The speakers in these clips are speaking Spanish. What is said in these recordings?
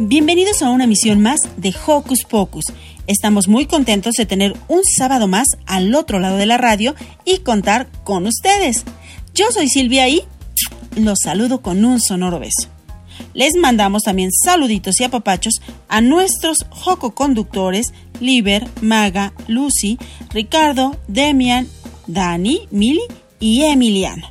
Bienvenidos a una misión más de Hocus Pocus. Estamos muy contentos de tener un sábado más al otro lado de la radio y contar con ustedes. Yo soy Silvia y los saludo con un sonoro beso. Les mandamos también saluditos y apapachos a nuestros Joco conductores Liber, Maga, Lucy, Ricardo, Demian, Dani, Mili y Emiliano.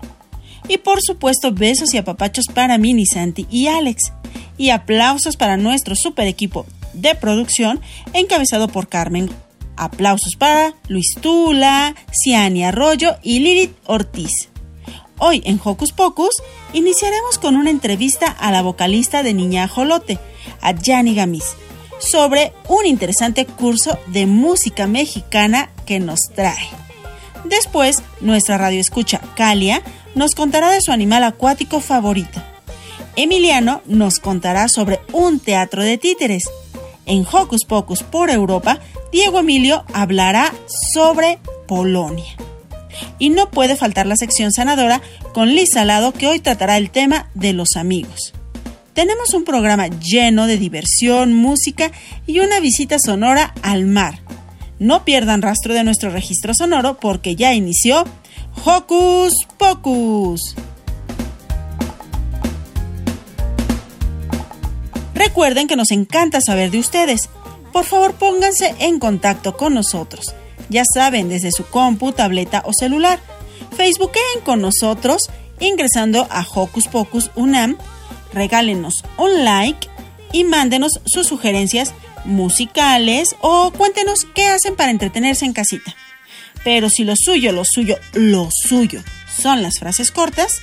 Y por supuesto besos y apapachos para Mini Santi y Alex y aplausos para nuestro super equipo de producción encabezado por Carmen. Aplausos para Luis Tula, Ciani Arroyo y Lilith Ortiz. Hoy en Hocus Pocus iniciaremos con una entrevista a la vocalista de Niña Jolote, a Yanni Gamis, sobre un interesante curso de música mexicana que nos trae. Después, nuestra radio escucha Calia nos contará de su animal acuático favorito. Emiliano nos contará sobre un teatro de títeres. En Hocus Pocus por Europa, Diego Emilio hablará sobre Polonia. Y no puede faltar la sección sanadora con Liz Salado que hoy tratará el tema de los amigos. Tenemos un programa lleno de diversión, música y una visita sonora al mar. No pierdan rastro de nuestro registro sonoro porque ya inició Hocus Pocus. Recuerden que nos encanta saber de ustedes. Por favor, pónganse en contacto con nosotros. Ya saben, desde su compu, tableta o celular. Facebookeen con nosotros ingresando a Hocus Pocus Unam. Regálenos un like y mándenos sus sugerencias musicales o cuéntenos qué hacen para entretenerse en casita. Pero si lo suyo, lo suyo, lo suyo son las frases cortas,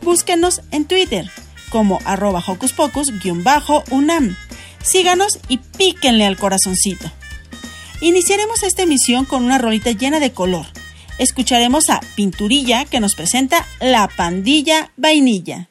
búsquenos en Twitter como arroba hocus pocus-unam. Síganos y píquenle al corazoncito. Iniciaremos esta emisión con una rolita llena de color. Escucharemos a Pinturilla que nos presenta La Pandilla Vainilla.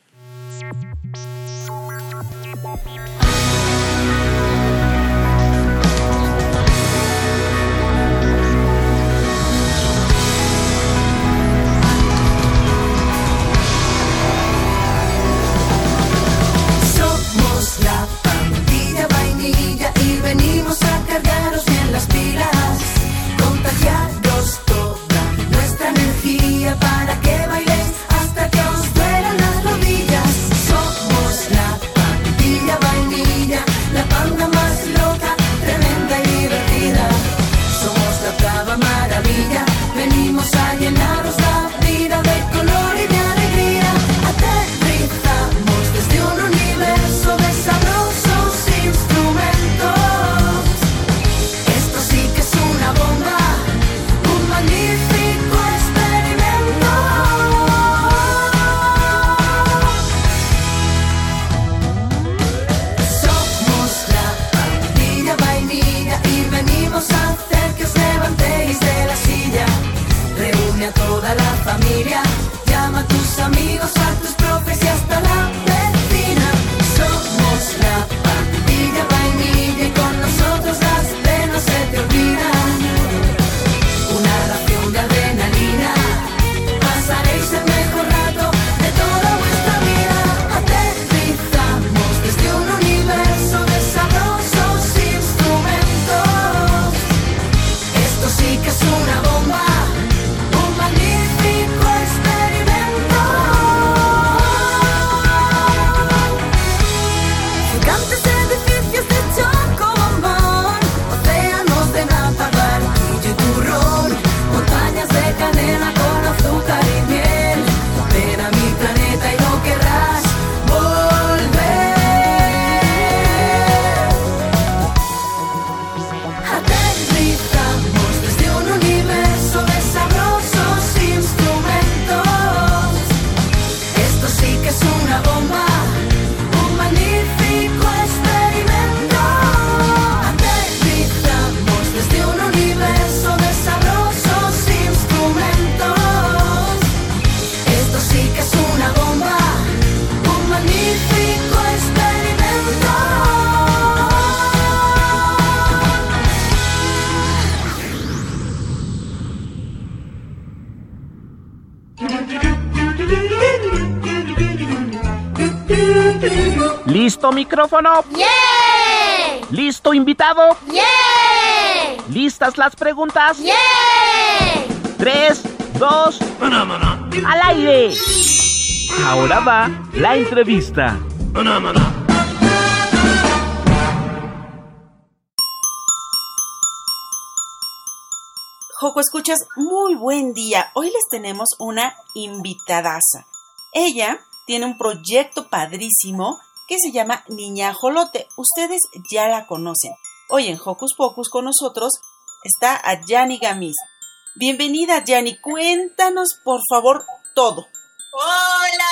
Micrófono? ¡Yeah! ¿Listo invitado? ¡Yeah! ¿Listas las preguntas? ¡Yeah! Tres, dos, al aire. Ahora va la entrevista. Joco, escuchas, muy buen día. Hoy les tenemos una invitadaza. Ella tiene un proyecto padrísimo que se llama Niña Jolote. Ustedes ya la conocen. Hoy en Hocus Pocus con nosotros está a Yanni Gamis. Bienvenida, Yanni. Cuéntanos, por favor, todo. Hola,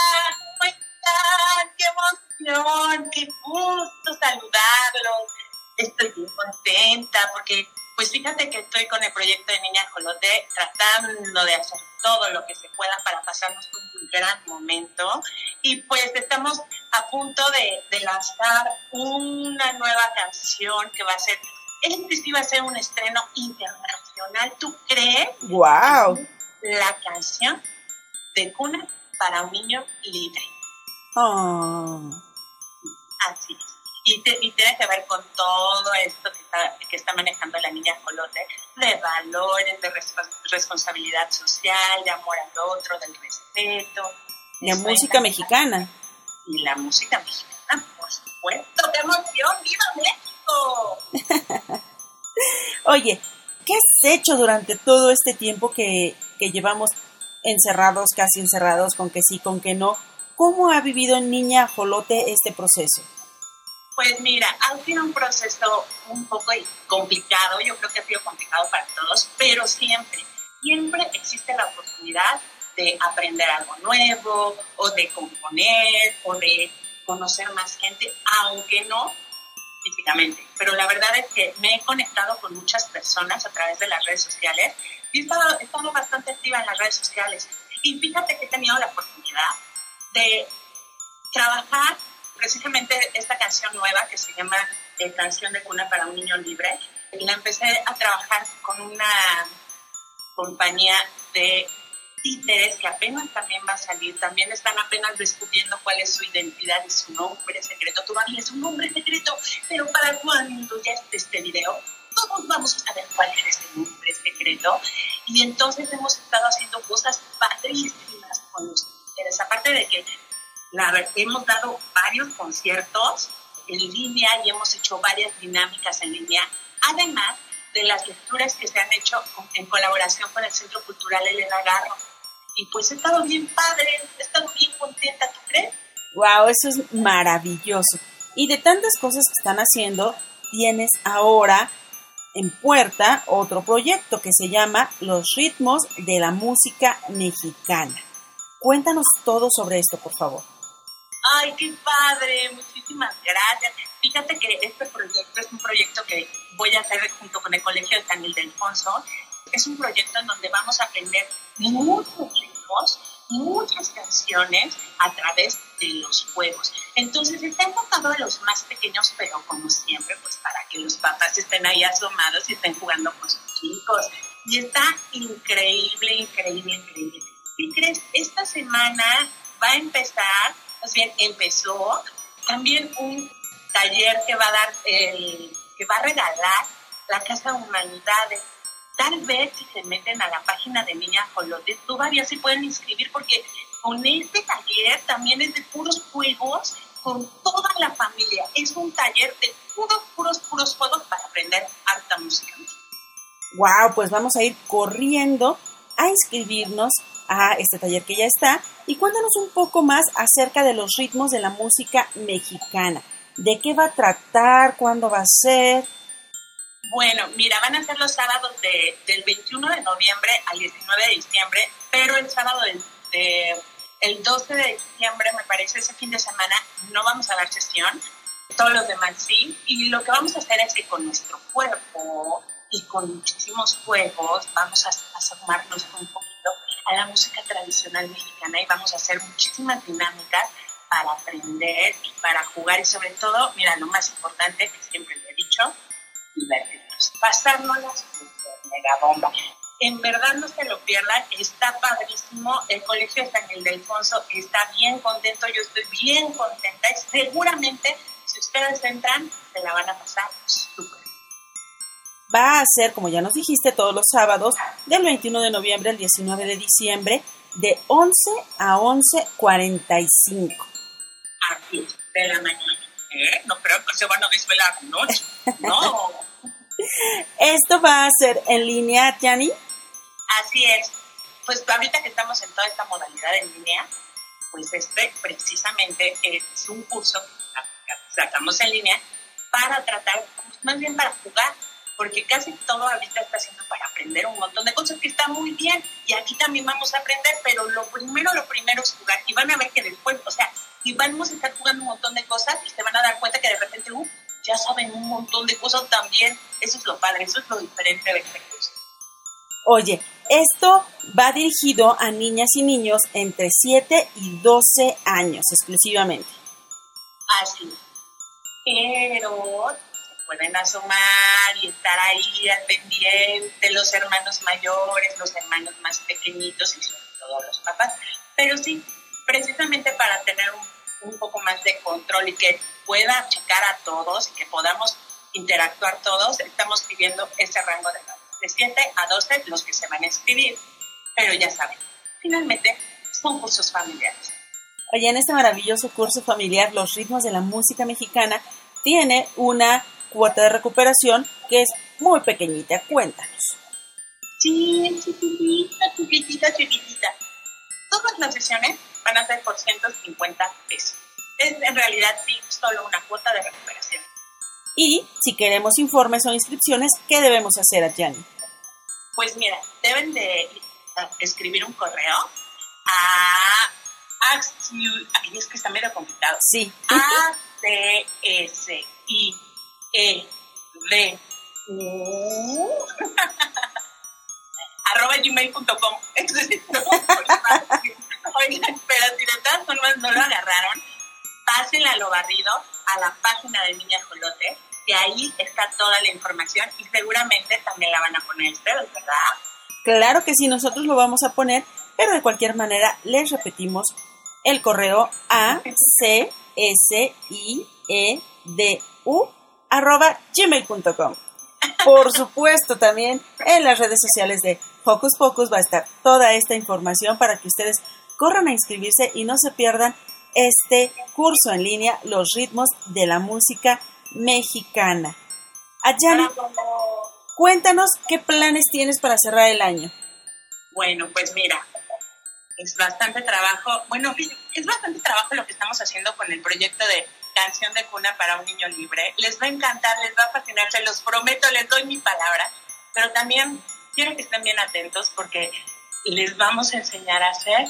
¿cómo están? ¡Qué emoción! ¡Qué gusto saludarlos! Estoy bien contenta porque, pues fíjate que estoy con el proyecto de Niña Jolote tratando de hacer todo lo que se pueda para pasarnos un gran momento. Y pues estamos a punto de, de lanzar una nueva canción que va a ser, este sí va a ser un estreno internacional. ¿Tú crees? ¡Wow! La canción de cuna para un niño libre. Oh. Así es. Y, te- y tiene que ver con todo esto que está, que está manejando la niña Colote, de valores, de respo- responsabilidad social, de amor al otro, del respeto. La música mexicana. Y la música mexicana, por supuesto. ¡Qué emoción! ¡Viva México! Oye, ¿qué has hecho durante todo este tiempo que, que llevamos encerrados, casi encerrados, con que sí, con que no? ¿Cómo ha vivido Niña Jolote este proceso? Pues mira, ha sido un proceso un poco complicado, yo creo que ha sido complicado para todos, pero siempre, siempre existe la oportunidad de aprender algo nuevo o de componer o de conocer más gente, aunque no físicamente. Pero la verdad es que me he conectado con muchas personas a través de las redes sociales y he estado, he estado bastante activa en las redes sociales. Y fíjate que he tenido la oportunidad de trabajar precisamente esta canción nueva que se llama eh, Canción de Cuna para un Niño Libre. La empecé a trabajar con una compañía de títeres que apenas también va a salir, también están apenas descubriendo cuál es su identidad y su nombre secreto. Todavía es un nombre secreto, pero para cuando ya esté este video, todos vamos a saber cuál es ese nombre secreto. Y entonces hemos estado haciendo cosas padrísimas con los títeres, aparte de que la hemos dado varios conciertos en línea y hemos hecho varias dinámicas en línea, además de las lecturas que se han hecho en colaboración con el Centro Cultural Elena Garro. Y pues he estado bien padre, he estado bien contenta, ¿tú crees? ¡Wow! Eso es maravilloso. Y de tantas cosas que están haciendo, tienes ahora en puerta otro proyecto que se llama Los ritmos de la música mexicana. Cuéntanos todo sobre esto, por favor. Ay, qué padre, muchísimas gracias. Fíjate que este proyecto es un proyecto que voy a hacer junto con el Colegio de San Ildefonso. Es un proyecto en donde vamos a aprender muchos ritmos, muchas canciones a través de los juegos. Entonces está enfocado a los más pequeños, pero como siempre, pues para que los papás estén ahí asomados y estén jugando con sus chicos. Y está increíble, increíble, increíble. ¿Qué crees? Esta semana va a empezar, más bien empezó, también un taller que va a dar, el, que va a regalar la Casa Humanidades. Tal vez si se meten a la página de Niña Jolotes, todavía se pueden inscribir porque con este taller también es de puros juegos con toda la familia. Es un taller de puros, puros, puros juegos para aprender harta música. ¡Wow! Pues vamos a ir corriendo a inscribirnos a este taller que ya está. Y cuéntanos un poco más acerca de los ritmos de la música mexicana. ¿De qué va a tratar? ¿Cuándo va a ser? Bueno, mira, van a ser los sábados de, del 21 de noviembre al 19 de diciembre, pero el sábado del, de, el 12 de diciembre, me parece, ese fin de semana, no vamos a dar sesión, todos los demás sí, y lo que vamos a hacer es que con nuestro cuerpo y con muchísimos juegos vamos a asomarnos un poquito a la música tradicional mexicana y vamos a hacer muchísimas dinámicas para aprender y para jugar y sobre todo, mira, lo más importante que siempre lo he dicho, divertirnos, pasárnoslas mega bomba. En verdad no se lo pierdan, está padrísimo. El colegio de San Ildefonso está bien contento, yo estoy bien contenta. Y seguramente, si ustedes entran, se la van a pasar súper. Va a ser, como ya nos dijiste, todos los sábados, del 21 de noviembre al 19 de diciembre, de 11 a 11.45. Así de la mañana. ¿Eh? No creo que se van a desvelar noche. No. ¿Esto va a ser en línea, Yanni? Así es. Pues ahorita que estamos en toda esta modalidad en línea, pues este precisamente es un curso que sacamos en línea para tratar, más bien para jugar, porque casi todo ahorita está haciendo para aprender un montón de cosas que está muy bien y aquí también vamos a aprender, pero lo primero, lo primero es jugar y van a ver que después, o sea, y vamos a estar jugando un montón de cosas y se van a dar cuenta que de repente, uh, ya saben un montón de cosas también. Eso es lo padre, eso es lo diferente de este curso. Oye, esto va dirigido a niñas y niños entre 7 y 12 años exclusivamente. Así. Pero pueden asomar y estar ahí al pendiente los hermanos mayores, los hermanos más pequeñitos y sobre todo los papás. Pero sí, precisamente para tener un, un poco más de control y que pueda checar a todos y que podamos interactuar todos, estamos pidiendo ese rango de. De 7 a 12 los que se van a inscribir, pero ya saben, finalmente son cursos familiares. Oye, en este maravilloso curso familiar, Los ritmos de la música mexicana, tiene una cuota de recuperación que es muy pequeñita. Cuéntanos. Sí, chiquitita, chiquitita, chiquitita. Todas las sesiones van a ser por 150 pesos. Es en realidad sí solo una cuota de recuperación. Y si queremos informes o inscripciones, ¿qué debemos hacer, Adjani? Pues mira, deben de escribir un correo a ay, es que está medio complicado. Sí. A C S I E D U arroba gmail.com. Oigan, pero si de todas formas no lo agarraron, pásenla a lo barrido a la página de Niña Jolote, que ahí está toda la información y seguramente también la van a poner ustedes, ¿verdad? Claro que sí, nosotros lo vamos a poner, pero de cualquier manera les repetimos el correo a c s i e d u arroba gmail.com. Por supuesto, también en las redes sociales de Focus Pocus va a estar toda esta información para que ustedes corran a inscribirse y no se pierdan este curso en línea, Los ritmos de la música mexicana. Ayani, cuéntanos qué planes tienes para cerrar el año. Bueno, pues mira, es bastante trabajo, bueno, es bastante trabajo lo que estamos haciendo con el proyecto de canción de cuna para un niño libre. Les va a encantar, les va a fascinar, se los prometo, les doy mi palabra, pero también quiero que estén bien atentos porque les vamos a enseñar a hacer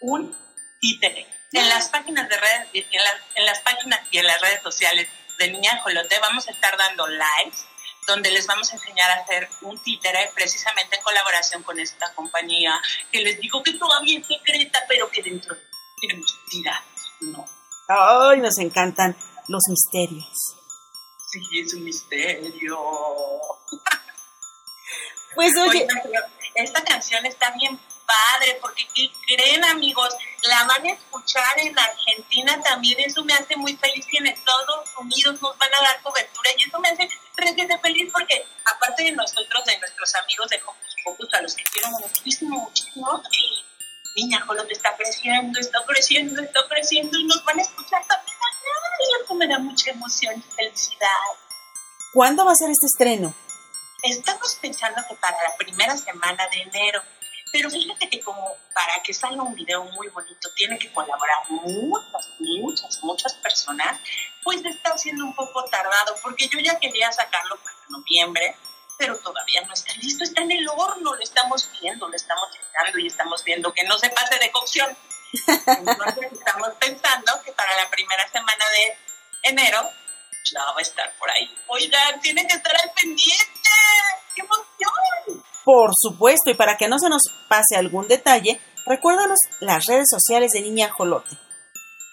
un títere. En las páginas de redes, en las, en las páginas y en las redes sociales de Niña Jolote vamos a estar dando lives donde les vamos a enseñar a hacer un títere precisamente en colaboración con esta compañía que les digo que todavía es secreta, pero que dentro tiene mentira. No. Ay, nos encantan los misterios. Sí, es un misterio. Pues oye, esta canción está bien padre, porque ¿qué creen amigos? La van a escuchar en Argentina también, eso me hace muy feliz y en Estados Unidos nos van a dar cobertura y eso me hace requete feliz porque aparte de nosotros, de nuestros amigos de Hocus Pocus, a los que quiero muchísimo, muchísimo, Niña Jolote está creciendo, está creciendo, está creciendo y nos van a escuchar también allá y eso me da mucha emoción y felicidad. ¿cuándo va a ser este estreno? Estamos pensando que para la primera semana de enero, pero fíjate que como para que salga un video muy bonito tiene que colaborar muchas, muchas, muchas personas, pues está siendo un poco tardado, porque yo ya quería sacarlo para noviembre, pero todavía no está listo, está en el horno, lo estamos viendo, lo estamos checando y estamos viendo que no se pase de cocción. Entonces estamos pensando que para la primera semana de enero ya va a estar por ahí. Oigan, tienen que estar al pendiente. ¡Qué emoción! Por supuesto, y para que no se nos pase algún detalle, recuérdanos las redes sociales de Niña Jolote.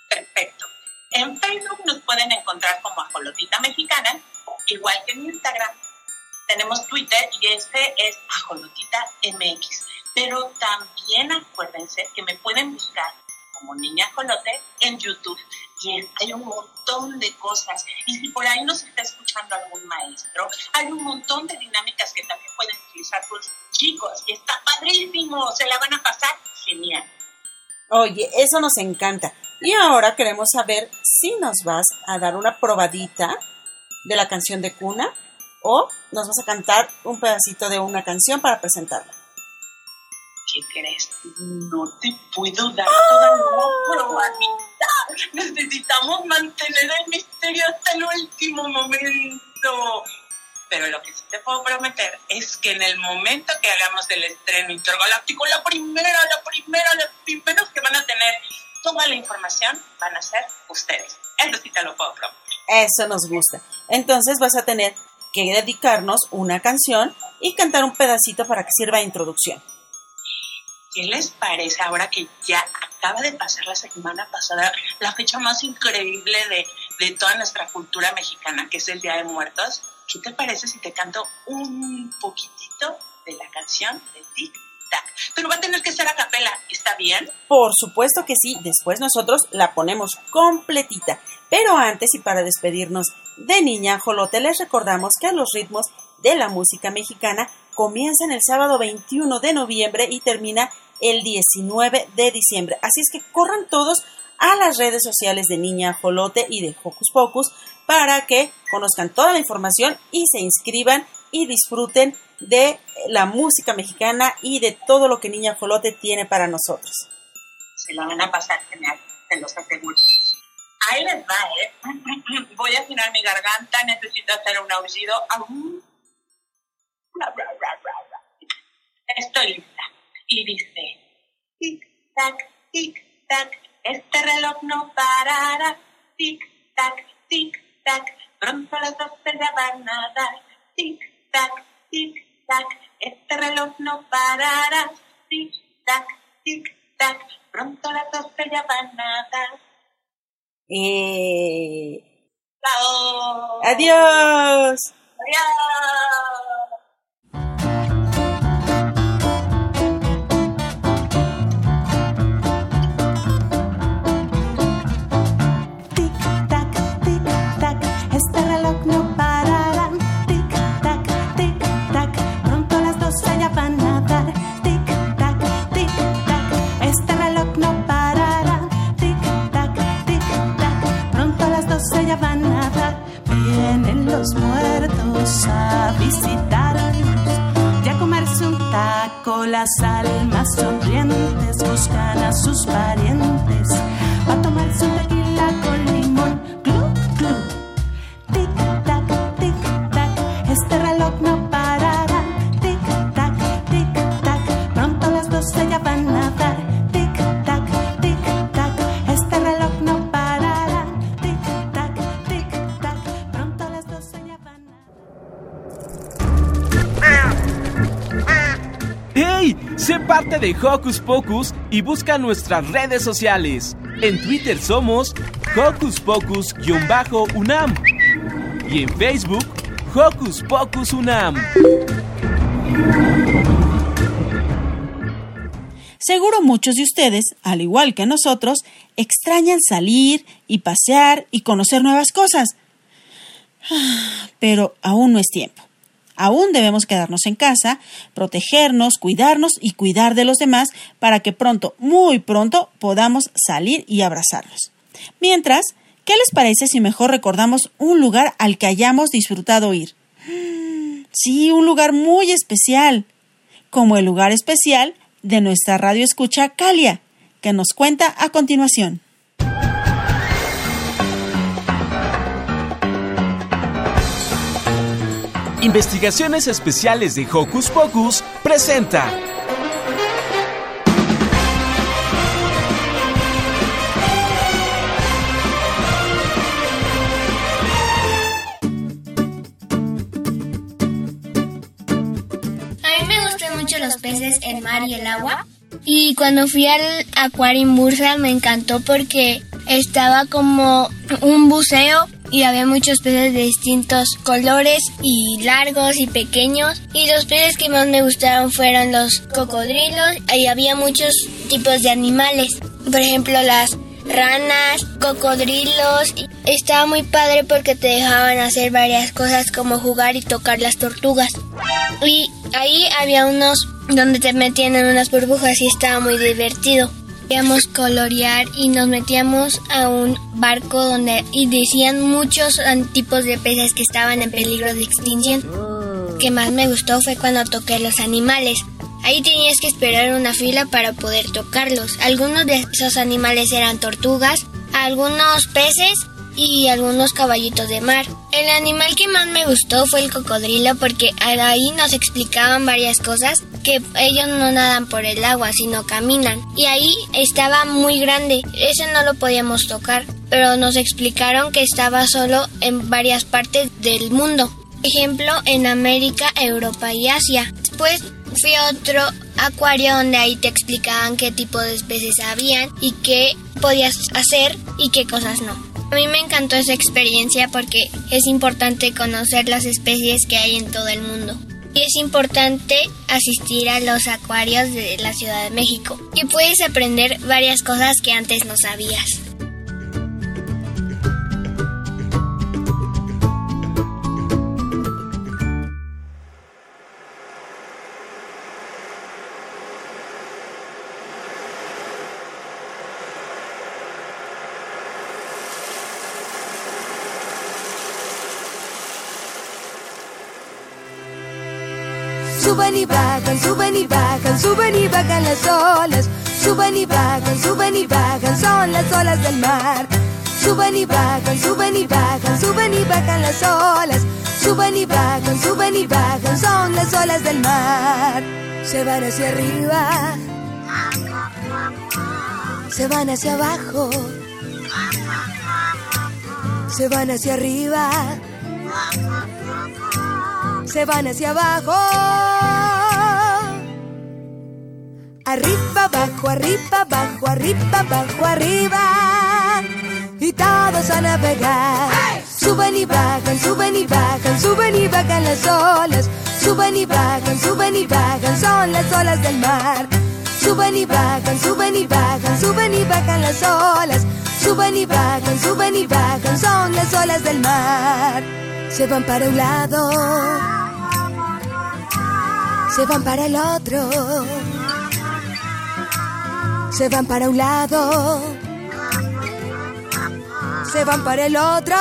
Perfecto. En Facebook nos pueden encontrar como Ajolotita Mexicana, igual que en Instagram. Tenemos Twitter y este es Ajolotita MX. Pero también acuérdense que me pueden buscar como Niña Ajolote en YouTube. Y hay un montón de cosas. Y si por ahí nos está escuchando algún maestro, hay un montón de dinámicas que también pueden utilizar los chicos. Y está padrísimo. Se la van a pasar genial. Oye, eso nos encanta. Y ahora queremos saber si nos vas a dar una probadita de la canción de cuna o nos vas a cantar un pedacito de una canción para presentarla. ¿Qué crees? No te puedo dar toda la probadita. Necesitamos mantener el misterio hasta el último momento. Pero lo que sí te puedo prometer es que en el momento que hagamos el estreno intergaláctico, la primera, la primera, los primeros que van a tener toda la información van a ser ustedes. Eso sí te lo puedo prometer. Eso nos gusta. Entonces vas a tener que dedicarnos una canción y cantar un pedacito para que sirva de introducción. ¿Qué les parece ahora que ya acaba de pasar la semana pasada la fecha más increíble de, de toda nuestra cultura mexicana, que es el Día de Muertos? ¿Qué te parece si te canto un poquitito de la canción de Tic Tac? Pero va a tener que ser a capela, ¿está bien? Por supuesto que sí, después nosotros la ponemos completita. Pero antes y para despedirnos de Niña Jolote, les recordamos que los ritmos de la música mexicana comienzan el sábado 21 de noviembre y termina el 19 de diciembre. Así es que corran todos a las redes sociales de Niña Jolote y de Hocus Pocus para que conozcan toda la información y se inscriban y disfruten de la música mexicana y de todo lo que Niña Jolote tiene para nosotros. Se la van a pasar genial, te los aseguro. Ahí les va, ¿eh? Voy a afinar mi garganta, necesito hacer un aullido. Estoy lista. Y dice, tic-tac, tic-tac, este reloj no parará. Tic-tac, tic-tac, pronto las doce ya van a dar. Tic-tac, tic-tac, este reloj no parará. Tic-tac, tic-tac, pronto las doce ya van a dar. Eh... Chao. Adiós. Adiós. Los muertos a visitarnos y a comerse un taco. Las almas sonrientes buscan a sus parientes a tomarse un tequila con parte de Hocus Pocus y busca nuestras redes sociales. En Twitter somos Hocus Pocus-UNAM y en Facebook Hocus Pocus UNAM. Seguro muchos de ustedes, al igual que nosotros, extrañan salir y pasear y conocer nuevas cosas. Pero aún no es tiempo. Aún debemos quedarnos en casa, protegernos, cuidarnos y cuidar de los demás para que pronto, muy pronto, podamos salir y abrazarnos. Mientras, ¿qué les parece si mejor recordamos un lugar al que hayamos disfrutado ir? Sí, un lugar muy especial, como el lugar especial de nuestra radio escucha Calia, que nos cuenta a continuación. Investigaciones Especiales de Hocus Pocus presenta. A mí me gustan mucho los peces, el mar y el agua. Y cuando fui al acuario en Bursa me encantó porque estaba como un buceo y había muchos peces de distintos colores y largos y pequeños. Y los peces que más me gustaron fueron los cocodrilos y había muchos tipos de animales. Por ejemplo, las ranas, cocodrilos. Estaba muy padre porque te dejaban hacer varias cosas como jugar y tocar las tortugas. Y ahí había unos donde te metían en unas burbujas y estaba muy divertido. Colorear y nos metíamos a un barco donde y decían muchos tipos de peces que estaban en peligro de extinción. Que más me gustó fue cuando toqué los animales. Ahí tenías que esperar una fila para poder tocarlos. Algunos de esos animales eran tortugas, algunos peces y algunos caballitos de mar. El animal que más me gustó fue el cocodrilo porque ahí nos explicaban varias cosas que ellos no nadan por el agua sino caminan y ahí estaba muy grande ese no lo podíamos tocar pero nos explicaron que estaba solo en varias partes del mundo ejemplo en América, Europa y Asia después fui a otro acuario donde ahí te explicaban qué tipo de especies habían y qué podías hacer y qué cosas no. A mí me encantó esa experiencia porque es importante conocer las especies que hay en todo el mundo. Y es importante asistir a los acuarios de la Ciudad de México. Y puedes aprender varias cosas que antes no sabías. Suben y bajan, suben y bajan las olas. Suben y bajan, suben y bajan, son las olas del mar. Suben y bajan, suben y bajan, suben y bajan las olas. Suben y bajan, suben y bajan, son las olas del mar. Se van hacia arriba, se van hacia abajo, se van hacia arriba se van hacia abajo. Arriba, abajo, arriba, abajo, arriba, abajo, arriba. Y todos a navegar. Suben y bajan, suben y bajan, suben y bajan las olas. Suben y bajan, suben y bajan, son las olas del mar. Suben y bajan, suben y bajan, suben y bajan las olas. Suben y bajan, suben y bajan, son las olas del mar. Se van para un lado se van para el otro, se van para un lado, se van para el otro.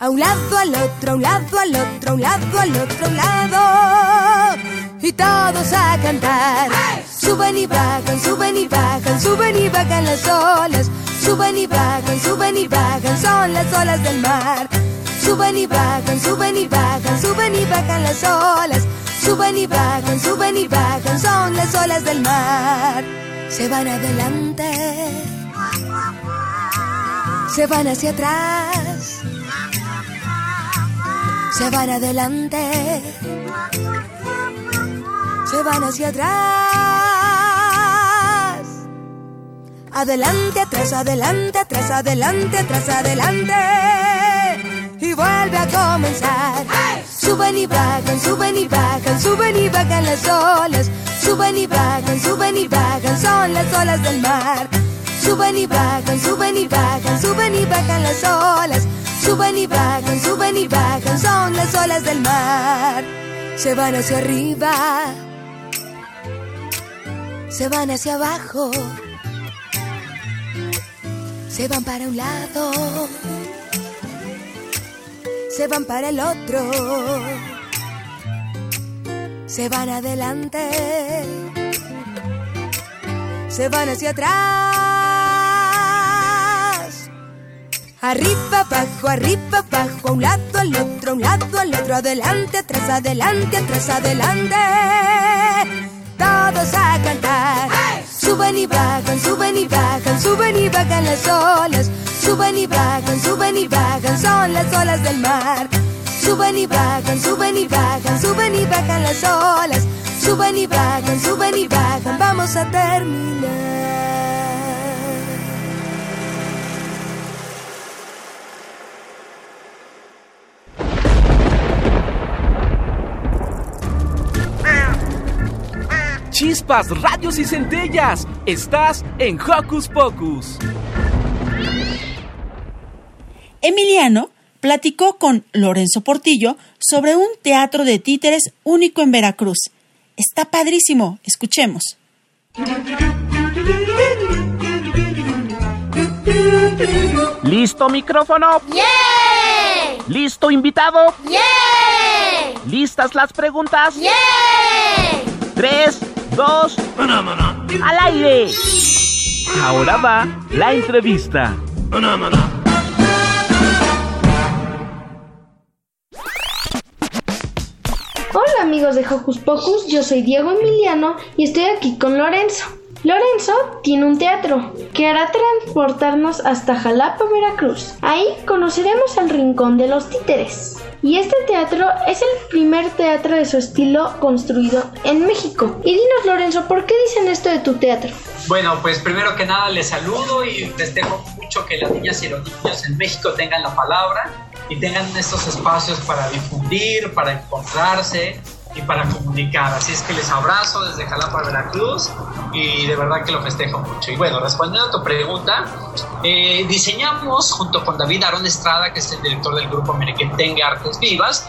A un lado, al otro, a un lado, al otro, a un lado, al otro lado. Y todos a cantar. Suben y bajan, suben y bajan, suben y bajan las olas. Suben y bajan, suben y bajan, son las olas del mar. Suben y bajan, suben y bajan, suben y bajan las olas. Suben y bajan, suben y bajan, son las olas del mar. Se van adelante, se van hacia atrás, se van adelante, se van hacia atrás. Adelante, atrás, adelante, atrás, adelante, atrás, adelante y vuelve a comenzar. Suben y bajan, suben y bajan, suben y bajan las olas. Suben y bajan, suben y bajan, son las olas del mar. Suben y bajan, suben y bajan, suben y bajan las olas. Suben y bajan, suben y bajan, son las olas del mar. Se van hacia arriba, se van hacia abajo, se van para un lado se van para el otro, se van adelante, se van hacia atrás. Arriba, abajo, arriba, abajo, a un lado, al otro, a un lado, al otro, adelante, atrás, adelante, atrás, adelante. Todos a cantar. Suben y bajan, suben y bajan, suben y bajan las olas. Suben y bajan, suben y bajan, son las olas del mar. Suben y bajan, suben y bajan, suben y bajan las olas. Suben y bajan, suben y bajan, vamos a terminar. chispas, radios y centellas. Estás en Hocus Pocus. Emiliano platicó con Lorenzo Portillo sobre un teatro de títeres único en Veracruz. Está padrísimo, escuchemos. ¿Listo micrófono? ¡Yeah! ¿Listo invitado? ¡Yeah! ¿Listas las preguntas? ¡Yeah! Tres, dos, al aire. Ahora va la entrevista. Amigos de Hocus Pocus, yo soy Diego Emiliano y estoy aquí con Lorenzo. Lorenzo tiene un teatro que hará transportarnos hasta Jalapa, Veracruz. Ahí conoceremos el Rincón de los Títeres. Y este teatro es el primer teatro de su estilo construido en México. Y dinos Lorenzo, ¿por qué dicen esto de tu teatro? Bueno, pues primero que nada les saludo y festejo mucho que las niñas y los niños en México tengan la palabra y tengan estos espacios para difundir, para encontrarse y para comunicar. Así es que les abrazo desde Jalapa, Veracruz y de verdad que lo festejo mucho. Y bueno, respondiendo a tu pregunta, eh, diseñamos junto con David Aaron Estrada, que es el director del grupo Merequetengue Artes Vivas,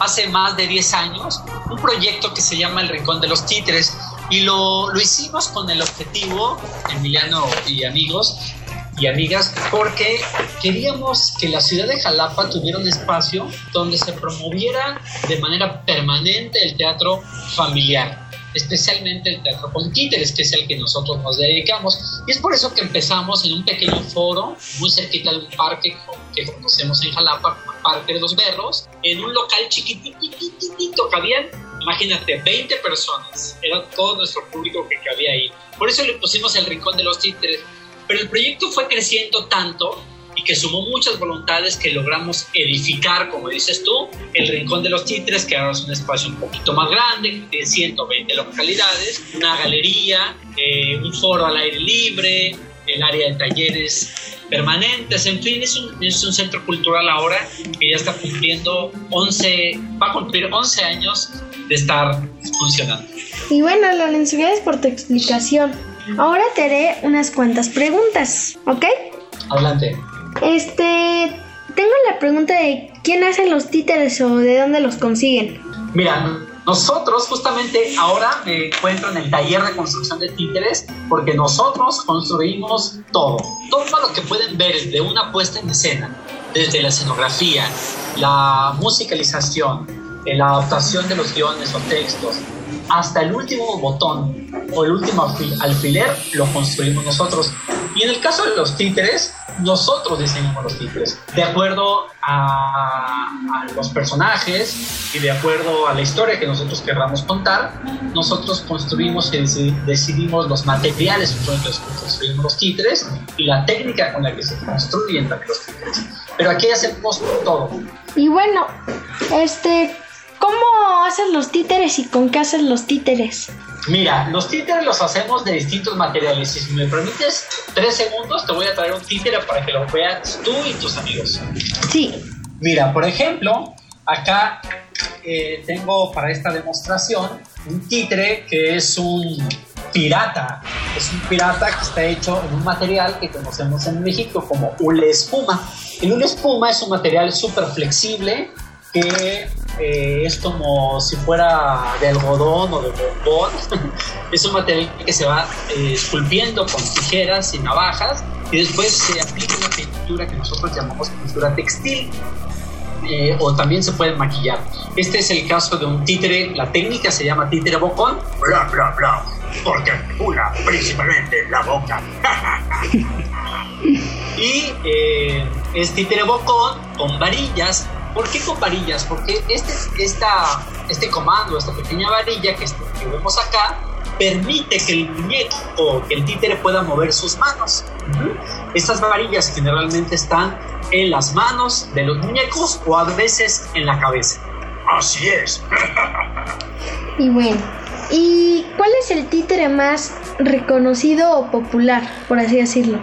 hace más de 10 años, un proyecto que se llama El Rincón de los Títeres. Y lo, lo hicimos con el objetivo, Emiliano y amigos, y amigas, porque queríamos que la ciudad de Jalapa tuviera un espacio donde se promoviera de manera permanente el teatro familiar, especialmente el teatro con títeres, que es el que nosotros nos dedicamos. Y es por eso que empezamos en un pequeño foro, muy cerquita de un parque que conocemos en Jalapa, Parque de los Berros, en un local chiquititito que habían, imagínate, 20 personas, era todo nuestro público que cabía ahí. Por eso le pusimos el Rincón de los Títeres, pero el proyecto fue creciendo tanto y que sumó muchas voluntades que logramos edificar, como dices tú, el Rincón de los Títeres, que ahora es un espacio un poquito más grande, de 120 localidades, una galería, eh, un foro al aire libre, el área de talleres permanentes, en fin, es un, es un centro cultural ahora que ya está cumpliendo 11, va a cumplir 11 años de estar funcionando. Y bueno, Lorenzo, gracias por tu explicación. Ahora te haré unas cuantas preguntas, ¿ok? Adelante. Este, tengo la pregunta de quién hace los títeres o de dónde los consiguen. Mira, nosotros justamente ahora me encuentro en el taller de construcción de títeres porque nosotros construimos todo. Todo lo que pueden ver de una puesta en escena, desde la escenografía, la musicalización, eh, la adaptación de los guiones o textos, hasta el último botón o el último alfi- alfiler lo construimos nosotros. Y en el caso de los títeres, nosotros diseñamos los títeres de acuerdo a, los personajes y de acuerdo a la historia que nosotros querramos contar. Nosotros construimos y deci- decidimos los materiales con los que construimos los títeres y la técnica con la que se construyen también los títeres. Pero aquí hacemos todo. Y bueno, este, ¿cómo haces los títeres y con qué haces los títeres? Mira, los títeres los hacemos de distintos materiales. Y si me permites tres segundos, te voy a traer un títere para que lo veas tú y tus amigos. Sí. Mira, por ejemplo, acá eh, tengo para esta demostración un títere que es un pirata. Es un pirata que está hecho en un material que conocemos en México como hule espuma. El hule espuma es un material súper flexible que eh, es como si fuera de algodón o de bombón. es un material que se va eh, esculpiendo con tijeras y navajas y después se aplica una pintura que nosotros llamamos pintura textil. eh, o también se puede maquillar. Este es el caso de un títere, la técnica se llama títere bocón. Bla, bla, bla, porque pula principalmente la boca. y eh, es títere bocón con varillas. ¿Por qué con varillas? Porque este, esta, este comando, esta pequeña varilla que, que vemos acá, permite que el muñeco, que el títere pueda mover sus manos. Estas varillas generalmente están en las manos de los muñecos o a veces en la cabeza. Así es. Y bueno, ¿y cuál es el títere más reconocido o popular, por así decirlo?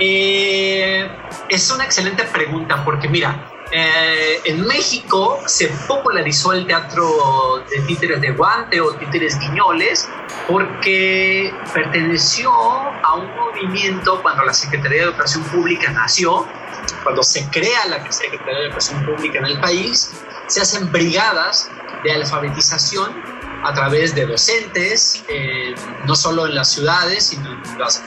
Eh, es una excelente pregunta porque mira, eh, en México se popularizó el teatro de títeres de guante o títeres guiñoles porque perteneció a un movimiento cuando la Secretaría de Educación Pública nació, cuando se crea la Secretaría de Educación Pública en el país, se hacen brigadas de alfabetización a través de docentes, eh, no solo en las ciudades, sino en las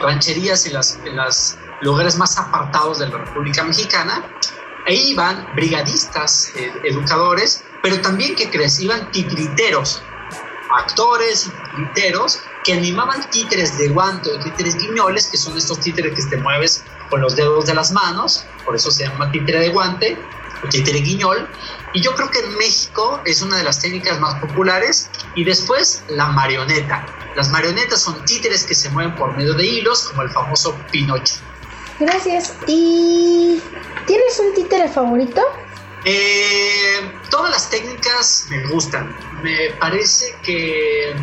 rancherías, los en las lugares más apartados de la República Mexicana, Ahí iban brigadistas, eh, educadores, pero también, que crees? Iban titiriteros, actores y titiriteros que animaban títeres de guante o títeres guiñoles, que son estos títeres que te mueves con los dedos de las manos, por eso se llama títere de guante o títere guiñol. Y yo creo que en México es una de las técnicas más populares. Y después la marioneta. Las marionetas son títeres que se mueven por medio de hilos, como el famoso Pinocho. Gracias. ¿Y tienes un títere favorito? Eh, todas las técnicas me gustan. Me parece que...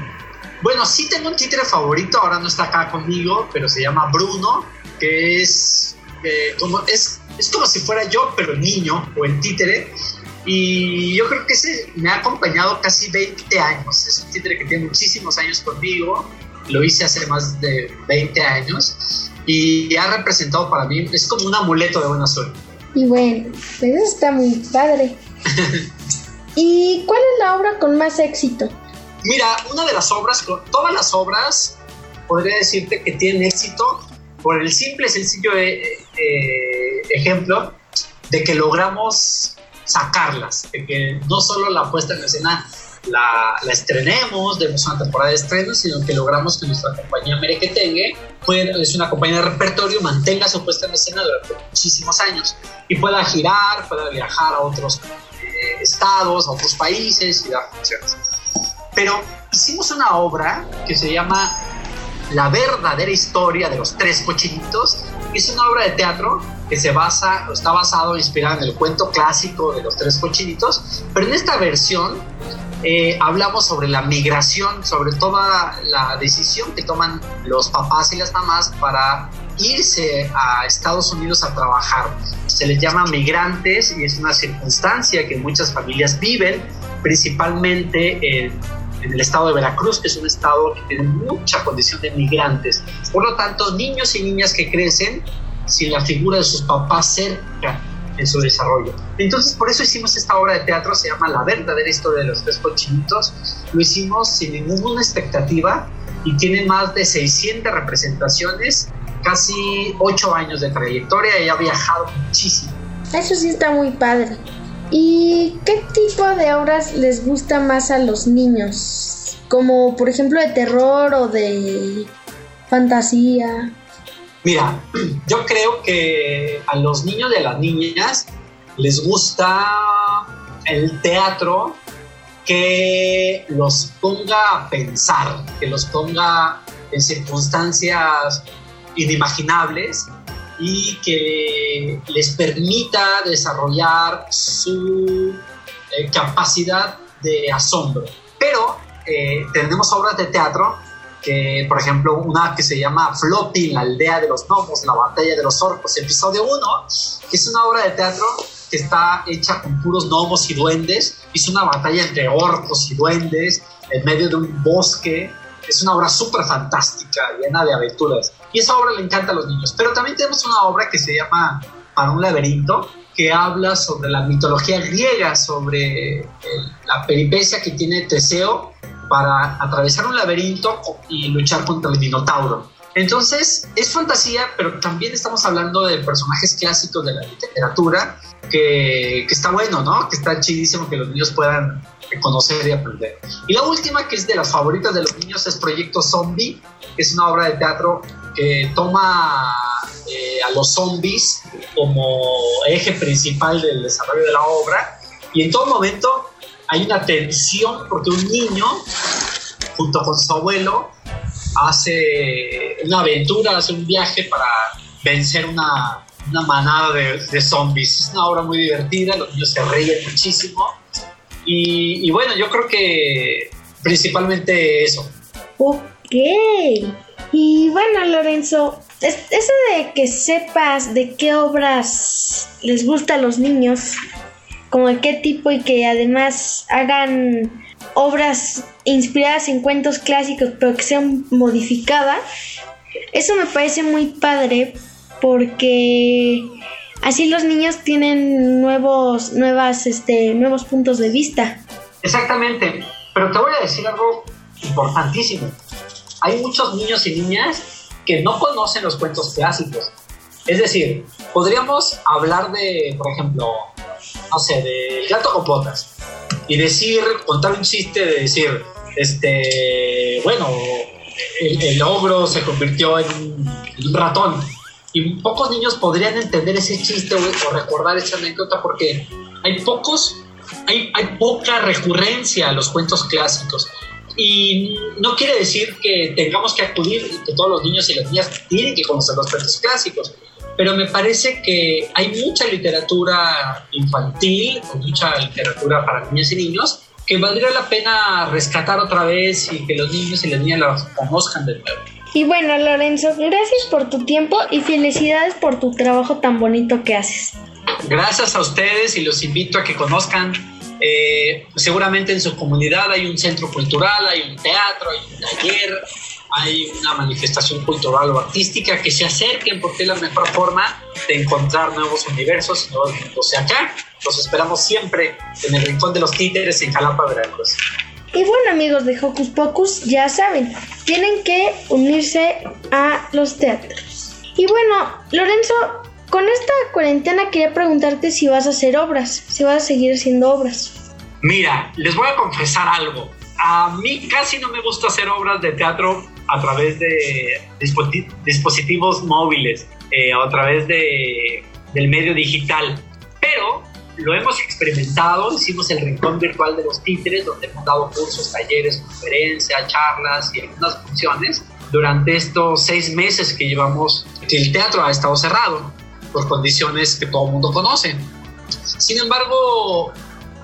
Bueno, sí tengo un títere favorito, ahora no está acá conmigo, pero se llama Bruno, que es, eh, como, es, es como si fuera yo, pero niño o el títere. Y yo creo que ese me ha acompañado casi 20 años. Es un títere que tiene muchísimos años conmigo. Lo hice hace más de 20 años y ha representado para mí, es como un amuleto de buena suerte. Y bueno, pues eso está muy padre. ¿Y cuál es la obra con más éxito? Mira, una de las obras, todas las obras, podría decirte que tienen éxito por el simple, sencillo eh, eh, ejemplo de que logramos sacarlas, de que no solo la puesta en escena la, la, estrenemos, demos una temporada de estreno, sino que logramos que nuestra compañía Merequetengue, es una compañía de repertorio, mantenga su puesta en escena durante muchísimos años y pueda girar, pueda viajar a otros eh, estados, a otros países y dar funciones. Pero hicimos una obra que se llama La verdadera historia de los tres cochinitos, es una obra de teatro que se basa, está basado, inspirado en el cuento clásico de los tres cochinitos, pero en esta versión eh, hablamos sobre la migración, sobre toda la decisión que toman los papás y las mamás para irse a Estados Unidos a trabajar. Se les llama migrantes y es una circunstancia que muchas familias viven, principalmente en, en el estado de Veracruz, que es un estado que tiene mucha condición de migrantes. Por lo tanto, niños y niñas que crecen sin la figura de sus papás cerca en su desarrollo. Entonces, por eso hicimos esta obra de teatro, se llama La verdadera historia de los tres cochinitos. Lo hicimos sin ninguna expectativa y tiene más de 600 representaciones, casi 8 años de trayectoria y ha viajado muchísimo. Eso sí está muy padre. ¿Y qué tipo de obras les gusta más a los niños? Como por ejemplo de terror o de fantasía. Mira, yo creo que a los niños y a las niñas les gusta el teatro que los ponga a pensar, que los ponga en circunstancias inimaginables y que les permita desarrollar su eh, capacidad de asombro. Pero eh, tenemos obras de teatro que, por ejemplo, una que se llama Floppy, la aldea de los gnomos, la batalla de los orcos, episodio 1, que es una obra de teatro que está hecha con puros gnomos y duendes, es una batalla entre orcos y duendes en medio de un bosque, es una obra súper fantástica, llena de aventuras, y esa obra le encanta a los niños, pero también tenemos una obra que se llama Para un laberinto, que habla sobre la mitología griega, sobre la peripecia que tiene Teseo para atravesar un laberinto y luchar contra el Minotauro. Entonces, es fantasía, pero también estamos hablando de personajes clásicos de la literatura, que, que, está bueno, ¿no? Que está chidísimo que los niños puedan conocer y aprender. Y la última, que es de las favoritas de los niños, es Proyecto Zombie, que es una obra de teatro que toma eh, a los zombies como eje principal del desarrollo de la obra y en todo momento hay una tensión porque un niño, junto con su abuelo, hace una aventura, hace un viaje para vencer una, una manada de, zombies. Es una obra muy divertida, los niños se ríen muchísimo. Y, y bueno, yo creo que principalmente eso. Ok. Y bueno, Lorenzo, eso de que sepas de qué obras les gusta a los niños, como de qué tipo y que además hagan obras inspiradas en cuentos clásicos pero que sean modificadas, eso me parece muy padre porque así los niños tienen nuevos, nuevas, este, nuevos puntos de vista. Exactamente, pero te voy a decir algo importantísimo. Hay muchos niños y niñas que no conocen los cuentos clásicos. Es decir, podríamos hablar de, por ejemplo, no sé, del gato con y decir, contar un chiste de decir, este, bueno, el, ogro se convirtió en, un ratón. Y pocos niños podrían entender ese chiste o, recordar esa anécdota porque hay pocos, hay, hay poca recurrencia a los cuentos clásicos. Y no quiere decir que tengamos que acudir, que todos los niños y las niñas tienen que conocer los cuentos clásicos, pero me parece que hay mucha literatura infantil, o mucha literatura para niñas y niños, que valdría la pena rescatar otra vez y que los niños y las niñas las conozcan de nuevo. Y bueno, Lorenzo, gracias por tu tiempo y felicidades por tu trabajo tan bonito que haces. Gracias a ustedes y los invito a que conozcan. Eh, seguramente en su comunidad hay un centro cultural, hay un teatro, hay un taller, hay una manifestación cultural o artística, que se acerquen porque es la mejor forma de encontrar nuevos universos y nuevos mundos. acá los esperamos siempre en el Rincón de los Títeres en Jalapa, Veracruz. Y bueno amigos de Hocus Pocus, ya saben, tienen que unirse a los teatros. Y bueno, Lorenzo, con esta cuarentena quería preguntarte si vas a hacer obras, si vas a seguir haciendo obras. Mira, les voy a confesar algo. A mí casi no me gusta hacer obras de teatro a través de dispositivos móviles eh, a través de, del medio digital. Pero lo hemos experimentado, hicimos el rincón virtual de los títeres, donde hemos dado cursos, talleres, conferencias, charlas y algunas funciones durante estos seis meses que llevamos que el teatro ha estado cerrado por condiciones que todo el mundo conoce. Sin embargo,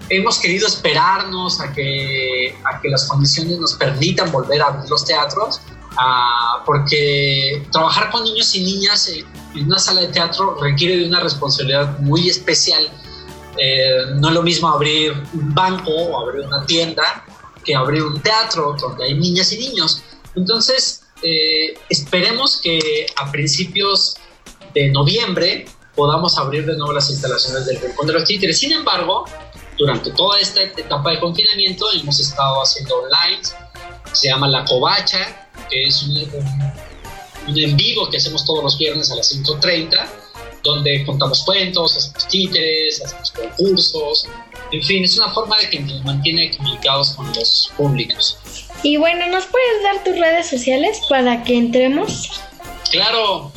hemos querido esperarnos a que, a que las condiciones nos permitan volver a abrir los teatros, porque trabajar con niños y niñas en una sala de teatro requiere de una responsabilidad muy especial. Eh, no es lo mismo abrir un banco o abrir una tienda que abrir un teatro donde hay niñas y niños. Entonces, eh, esperemos que a principios de noviembre podamos abrir de nuevo las instalaciones del Rincón de los Títeres. Sin embargo, durante toda esta etapa de confinamiento hemos estado haciendo online, se llama La Covacha, que es un, en vivo que hacemos todos los viernes a las 5.30, donde contamos cuentos, hacemos títeres, hacemos concursos, en fin, es una forma de que nos mantiene comunicados con los públicos. Y bueno, ¿nos puedes dar tus redes sociales para que entremos? Claro,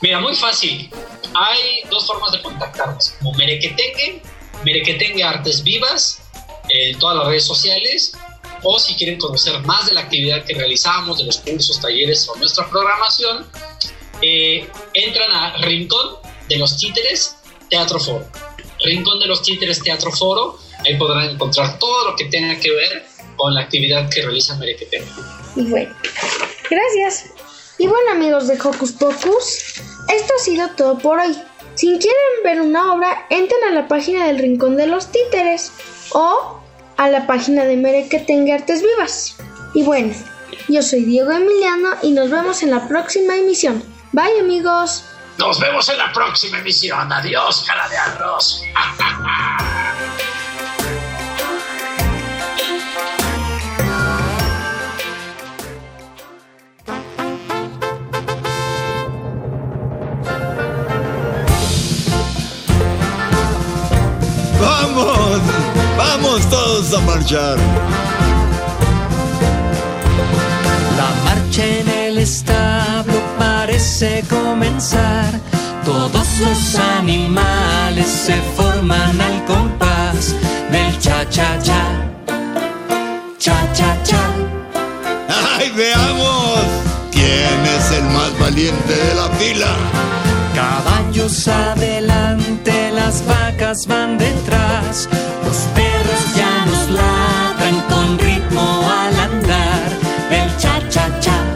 mira, muy fácil. Hay dos formas de contactarnos, como Merequetengue Merequetengue Artes Vivas en todas las redes sociales o si quieren conocer más de la actividad que realizamos, de los cursos, talleres o nuestra programación, eh, entran a Rincón de los Títeres Teatro Foro. Rincón de los Títeres Teatro Foro, ahí podrán encontrar todo lo que tenga que ver con la actividad que realiza Merequetengue. Y bueno, gracias. Y bueno amigos de Hocus Pocus, esto ha sido todo por hoy. Si quieren ver una obra, entren a la página del Rincón de los Títeres o a la página de Mere que tenga artes vivas. Y bueno, yo soy Diego Emiliano y nos vemos en la próxima emisión. Bye amigos. Nos vemos en la próxima emisión. Adiós, cara de arroz. A marchar. La marcha en el establo parece comenzar. Todos los animales se forman al compás del cha cha cha. Cha cha cha. ¡Ay, veamos! ¿Quién es el más valiente de la fila? Caballos adelante, las vacas van detrás, los ladran con ritmo al andar, el cha cha cha,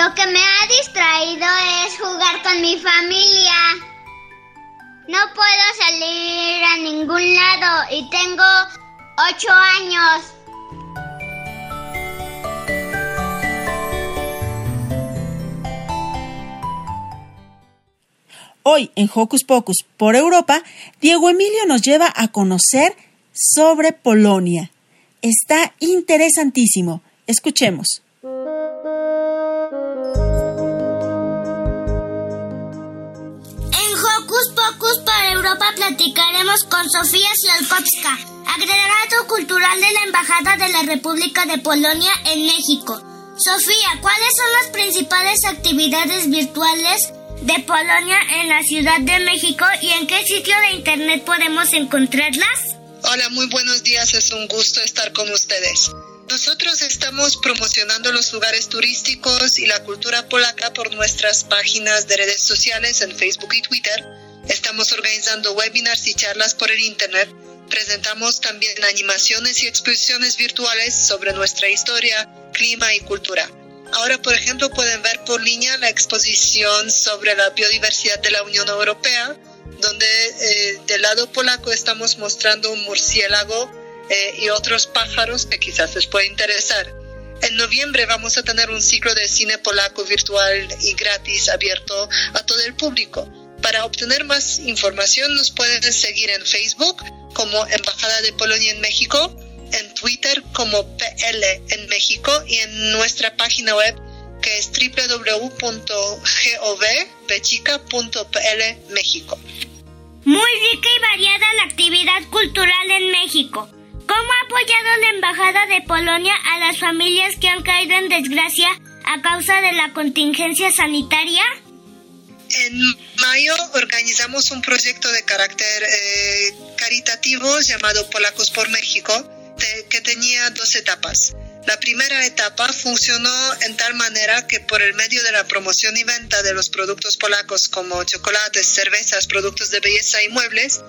Lo que me ha distraído es jugar con mi familia. No puedo salir a ningún lado y tengo ocho años. Hoy en Hocus Pocus por Europa, Diego Emilio nos lleva a conocer sobre Polonia. Está interesantísimo. Escuchemos. Europa platicaremos con Sofía Slolkowska, agregado cultural de la Embajada de la República de Polonia en México. Sofía, ¿cuáles son las principales actividades virtuales de Polonia en la Ciudad de México y en qué sitio de internet podemos encontrarlas? Hola, muy buenos días, es un gusto estar con ustedes. Nosotros estamos promocionando los lugares turísticos y la cultura polaca por nuestras páginas de redes sociales en Facebook y Twitter. Estamos organizando webinars y charlas por el Internet. Presentamos también animaciones y exposiciones virtuales sobre nuestra historia, clima y cultura. Ahora, por ejemplo, pueden ver por línea la exposición sobre la biodiversidad de la Unión Europea, donde eh, del lado polaco estamos mostrando un murciélago eh, y otros pájaros que quizás les pueda interesar. En noviembre vamos a tener un ciclo de cine polaco virtual y gratis abierto a todo el público. Para obtener más información nos pueden seguir en Facebook como Embajada de Polonia en México, en Twitter como PL en México y en nuestra página web que es www.govbechica.pl México. Muy rica y variada la actividad cultural en México. ¿Cómo ha apoyado la Embajada de Polonia a las familias que han caído en desgracia a causa de la contingencia sanitaria? En mayo organizamos un proyecto de carácter eh, caritativo llamado Polacos por México, que tenía dos etapas. La primera etapa funcionó en tal manera que por el medio de la promoción y venta de los productos polacos como chocolates, cervezas, productos de belleza y muebles,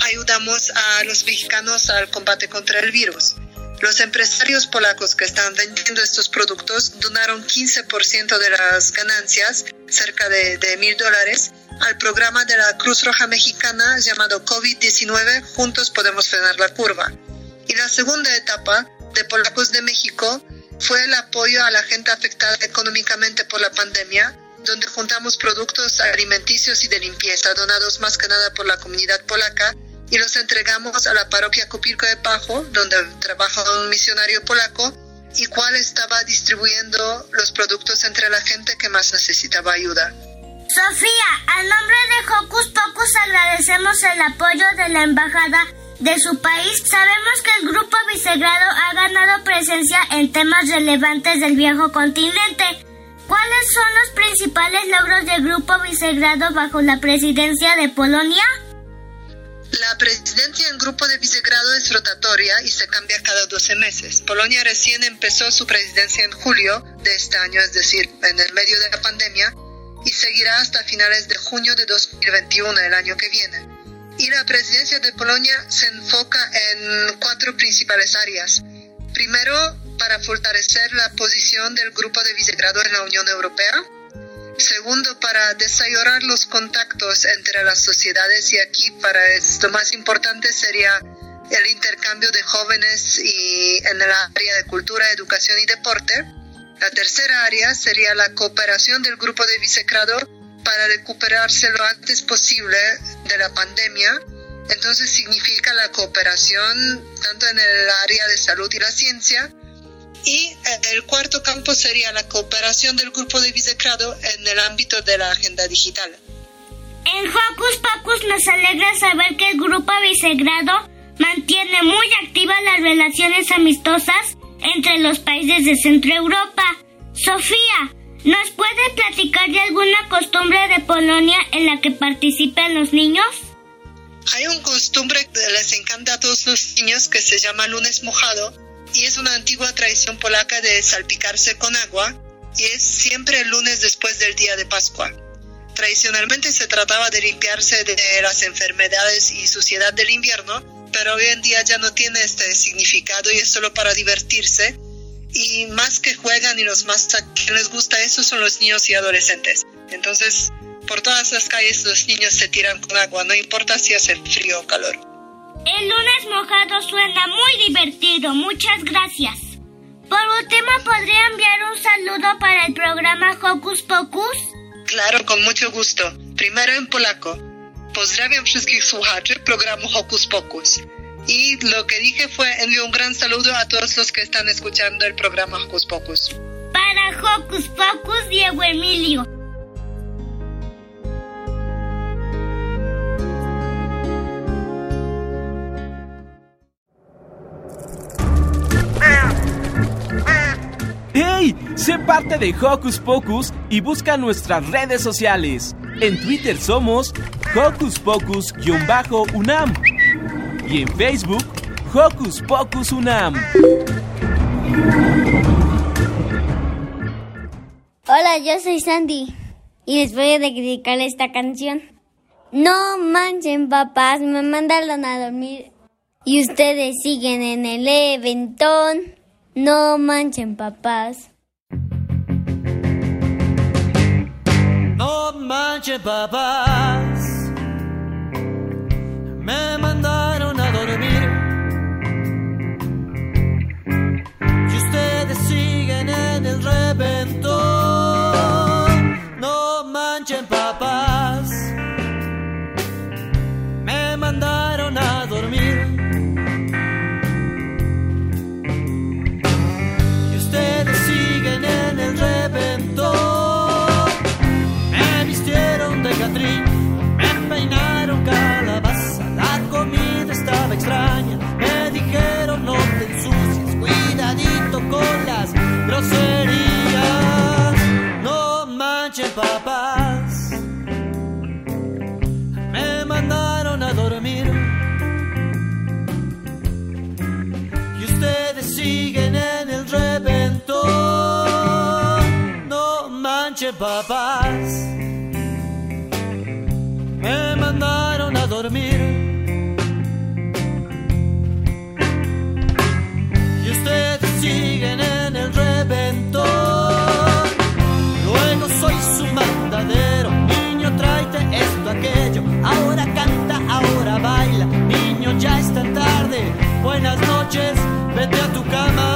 ayudamos a los mexicanos al combate contra el virus. Los empresarios polacos que están vendiendo estos productos donaron 15% de las ganancias, cerca de, mil dólares, al programa de la Cruz Roja Mexicana llamado COVID-19 Juntos Podemos Frenar la Curva. Y la segunda etapa de Polacos de México fue el apoyo a la gente afectada económicamente por la pandemia, donde juntamos productos alimenticios y de limpieza donados más que nada por la comunidad polaca y los entregamos a la parroquia Copilco de Pajo, donde trabaja un misionario polaco, y cual estaba distribuyendo los productos entre la gente que más necesitaba ayuda. Sofía, a nombre de Hocus Pocus agradecemos el apoyo de la Embajada de su país. Sabemos que el Grupo Visegrado ha ganado presencia en temas relevantes del viejo continente. ¿Cuáles son los principales logros del Grupo Visegrado bajo la presidencia de Polonia? La presidencia en grupo de Visegrado es rotatoria y se cambia cada 12 meses. Polonia recién empezó su presidencia en julio de este año, es decir, en el medio de la pandemia, y seguirá hasta finales de junio de 2021, el año que viene. Y la presidencia de Polonia se enfoca en cuatro principales áreas. Primero, para fortalecer la posición del grupo de Visegrado en la Unión Europea. Segundo, para desarrollar los contactos entre las sociedades y aquí para esto más importante sería el intercambio de jóvenes y en el área de cultura, educación y deporte. La tercera área sería la cooperación del grupo de Visegrado para recuperarse lo antes posible de la pandemia. Entonces significa la cooperación tanto en el área de salud y la ciencia, y el cuarto campo sería la cooperación del grupo de Visegrado en el ámbito de la agenda digital. En Hocus Pocus nos alegra saber que el Grupo Visegrado mantiene muy activas las relaciones amistosas entre los países de Centro Europa. Sofía, ¿nos puede platicar de alguna costumbre de Polonia en la que participen los niños? Hay un costumbre que les encanta a todos los niños que se llama lunes mojado y es una antigua tradición polaca de salpicarse con agua y es siempre el lunes después del día de Pascua. Tradicionalmente se trataba de limpiarse de las enfermedades y suciedad del invierno, pero hoy en día ya no tiene este significado y es solo para divertirse. Y más que juegan y los más a quien les gusta eso son los niños y adolescentes. Entonces, por todas las calles los niños se tiran con agua, no importa si hace frío o calor. El lunes mojado suena muy divertido, muchas gracias. Por último, ¿podría enviar un saludo para el programa Hocus Pocus? Claro, con mucho gusto. Primero en polaco. Pozdrawiam wszystkich słuchaczy programu Hocus Pocus. Y lo que dije fue envío un gran saludo a todos los que están escuchando el programa Hocus Pocus. Para Hocus Pocus, Diego Emilio. Sé parte de Hocus Pocus y busca nuestras redes sociales. En Twitter somos Hocus Pocus-UNAM y en Facebook Hocus Pocus UNAM. Hola, yo soy Sandy y les voy a dedicar esta canción. No manchen, papás, me mandaron a dormir y ustedes siguen en el eventón. No manchen, papás. Manches papás, me mandaron papás. Me mandaron a dormir. Y ustedes siguen en el reventón. Luego soy su mandadero. Niño, tráete esto, aquello. Ahora canta, ahora baila. Niño, ya es tan tarde. Buenas noches, vete a tu cama.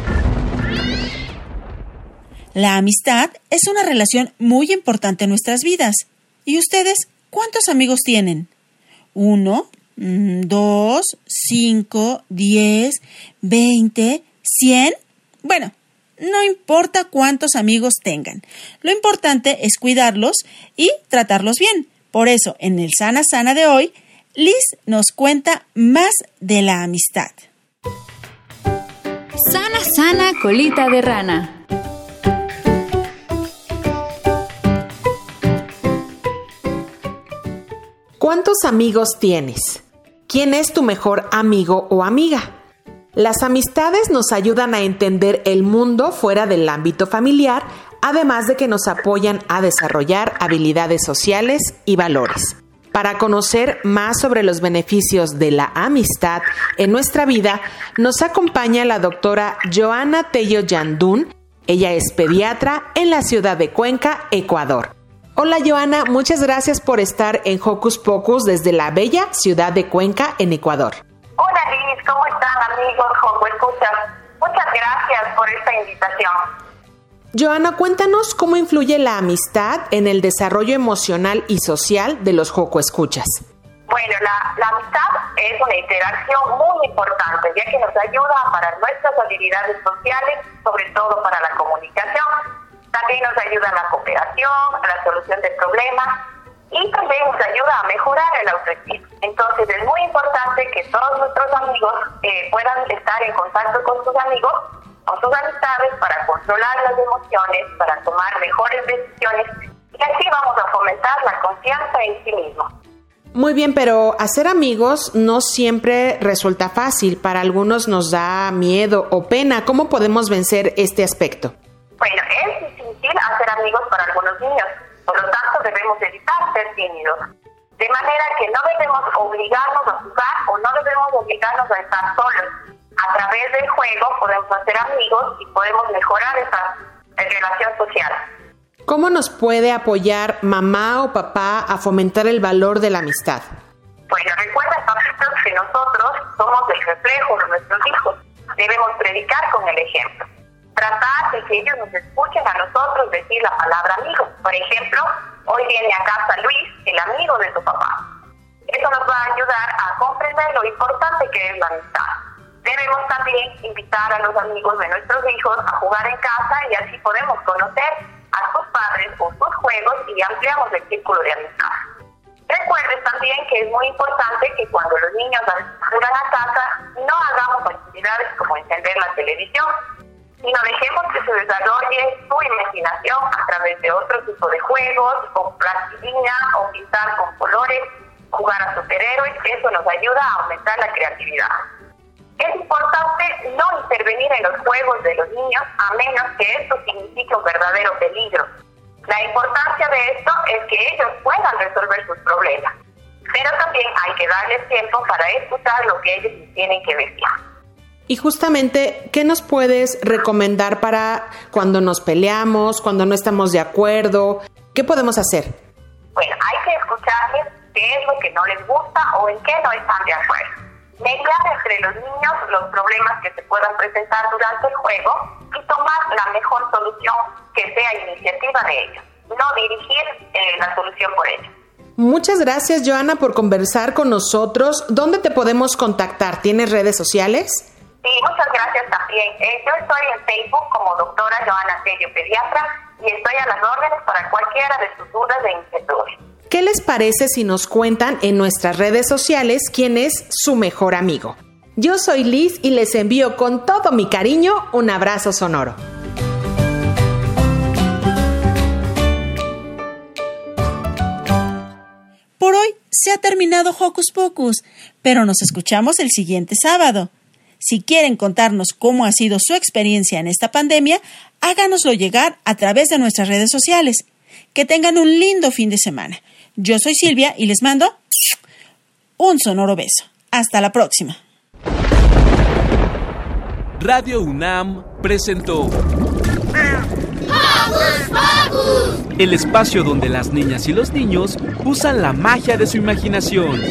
La amistad es una relación muy importante en nuestras vidas. ¿Y ustedes cuántos amigos tienen? ¿Uno? Mm, ¿Dos? ¿Cinco? ¿Diez? ¿Veinte? ¿Cien? Bueno, no importa cuántos amigos tengan. Lo importante es cuidarlos y tratarlos bien. Por eso, en el Sana Sana de hoy, Liz nos cuenta más de la amistad. Sana, sana, colita de rana. ¿Cuántos amigos tienes? ¿Quién es tu mejor amigo o amiga? Las amistades nos ayudan a entender el mundo fuera del ámbito familiar, además de que nos apoyan a desarrollar habilidades sociales y valores. Para conocer más sobre los beneficios de la amistad en nuestra vida, nos acompaña la doctora Joana Tello Yandún. Ella es pediatra en la ciudad de Cuenca, Ecuador. Hola Joana, muchas gracias por estar en Hocus Pocus desde la bella ciudad de Cuenca, en Ecuador. Hola Liz, ¿cómo están amigos Joco Escuchas? Muchas gracias por esta invitación. Joana, cuéntanos cómo influye la amistad en el desarrollo emocional y social de los Joco Escuchas. Bueno, la, la amistad es una interacción muy importante, ya que nos ayuda para nuestras habilidades sociales, sobre todo para la comunicación. También nos ayuda en la cooperación, a la solución de problemas y también nos ayuda a mejorar el autoestima. Entonces es muy importante que todos nuestros amigos eh, puedan estar en contacto con sus amigos, con sus amistades para controlar las emociones, para tomar mejores decisiones y así vamos a fomentar la confianza en sí mismo. Muy bien, pero hacer amigos no siempre resulta fácil. Para algunos nos da miedo o pena. ¿Cómo podemos vencer este aspecto? Bueno, es difícil hacer amigos para algunos niños, por lo tanto debemos evitar ser tímidos. De manera que no debemos obligarnos a jugar o no debemos obligarnos a estar solos. A través del juego podemos hacer amigos y podemos mejorar esa relación social. ¿Cómo nos puede apoyar mamá o papá a fomentar el valor de la amistad? Bueno, recuerda que nosotros somos el reflejo de nuestros hijos. Debemos predicar con el ejemplo. Tratar de que ellos nos escuchen a nosotros decir la palabra amigo. Por ejemplo, hoy viene a casa Luis, el amigo de tu papá. Eso nos va a ayudar a comprender lo importante que es la amistad. Debemos también invitar a los amigos de nuestros hijos a jugar en casa y así podemos conocer a sus padres o sus juegos y ampliamos el círculo de amistad. Recuerden también que es muy importante que cuando los niños juegan a casa no hagamos actividades como encender la televisión, sino dejemos que se desarrolle su imaginación a través de otro tipo de juegos, con plastilina o pintar con colores, jugar a superhéroes, eso nos ayuda a aumentar la creatividad. Es importante no intervenir en los juegos de los niños a menos que esto signifique un verdadero peligro. La importancia de esto es que ellos puedan resolver sus problemas, pero también hay que darles tiempo para escuchar lo que ellos tienen que decir. Y justamente, ¿qué nos puedes recomendar para cuando nos peleamos, cuando no estamos de acuerdo? ¿Qué podemos hacer? Bueno, hay que escucharles qué es lo que no les gusta o en qué no están de acuerdo. Mediar entre los niños los problemas que se puedan presentar durante el juego y tomar la mejor solución que sea iniciativa de ellos, no dirigir eh, la solución por ellos. Muchas gracias, Joana, por conversar con nosotros. ¿Dónde te podemos contactar? ¿Tienes redes sociales? Sí, muchas gracias también. Eh, yo estoy en Facebook como doctora Joana Tello, pediatra, y estoy a las órdenes para cualquiera de sus dudas de inquietudes. ¿Qué les parece si nos cuentan en nuestras redes sociales quién es su mejor amigo? Yo soy Liz y les envío con todo mi cariño un abrazo sonoro. Por hoy se ha terminado Hocus Pocus, pero nos escuchamos el siguiente sábado. Si quieren contarnos cómo ha sido su experiencia en esta pandemia, háganoslo llegar a través de nuestras redes sociales. Que tengan un lindo fin de semana. Yo soy Silvia y les mando un sonoro beso. Hasta la próxima. Radio UNAM presentó el espacio donde las niñas y los niños usan la magia de su imaginación.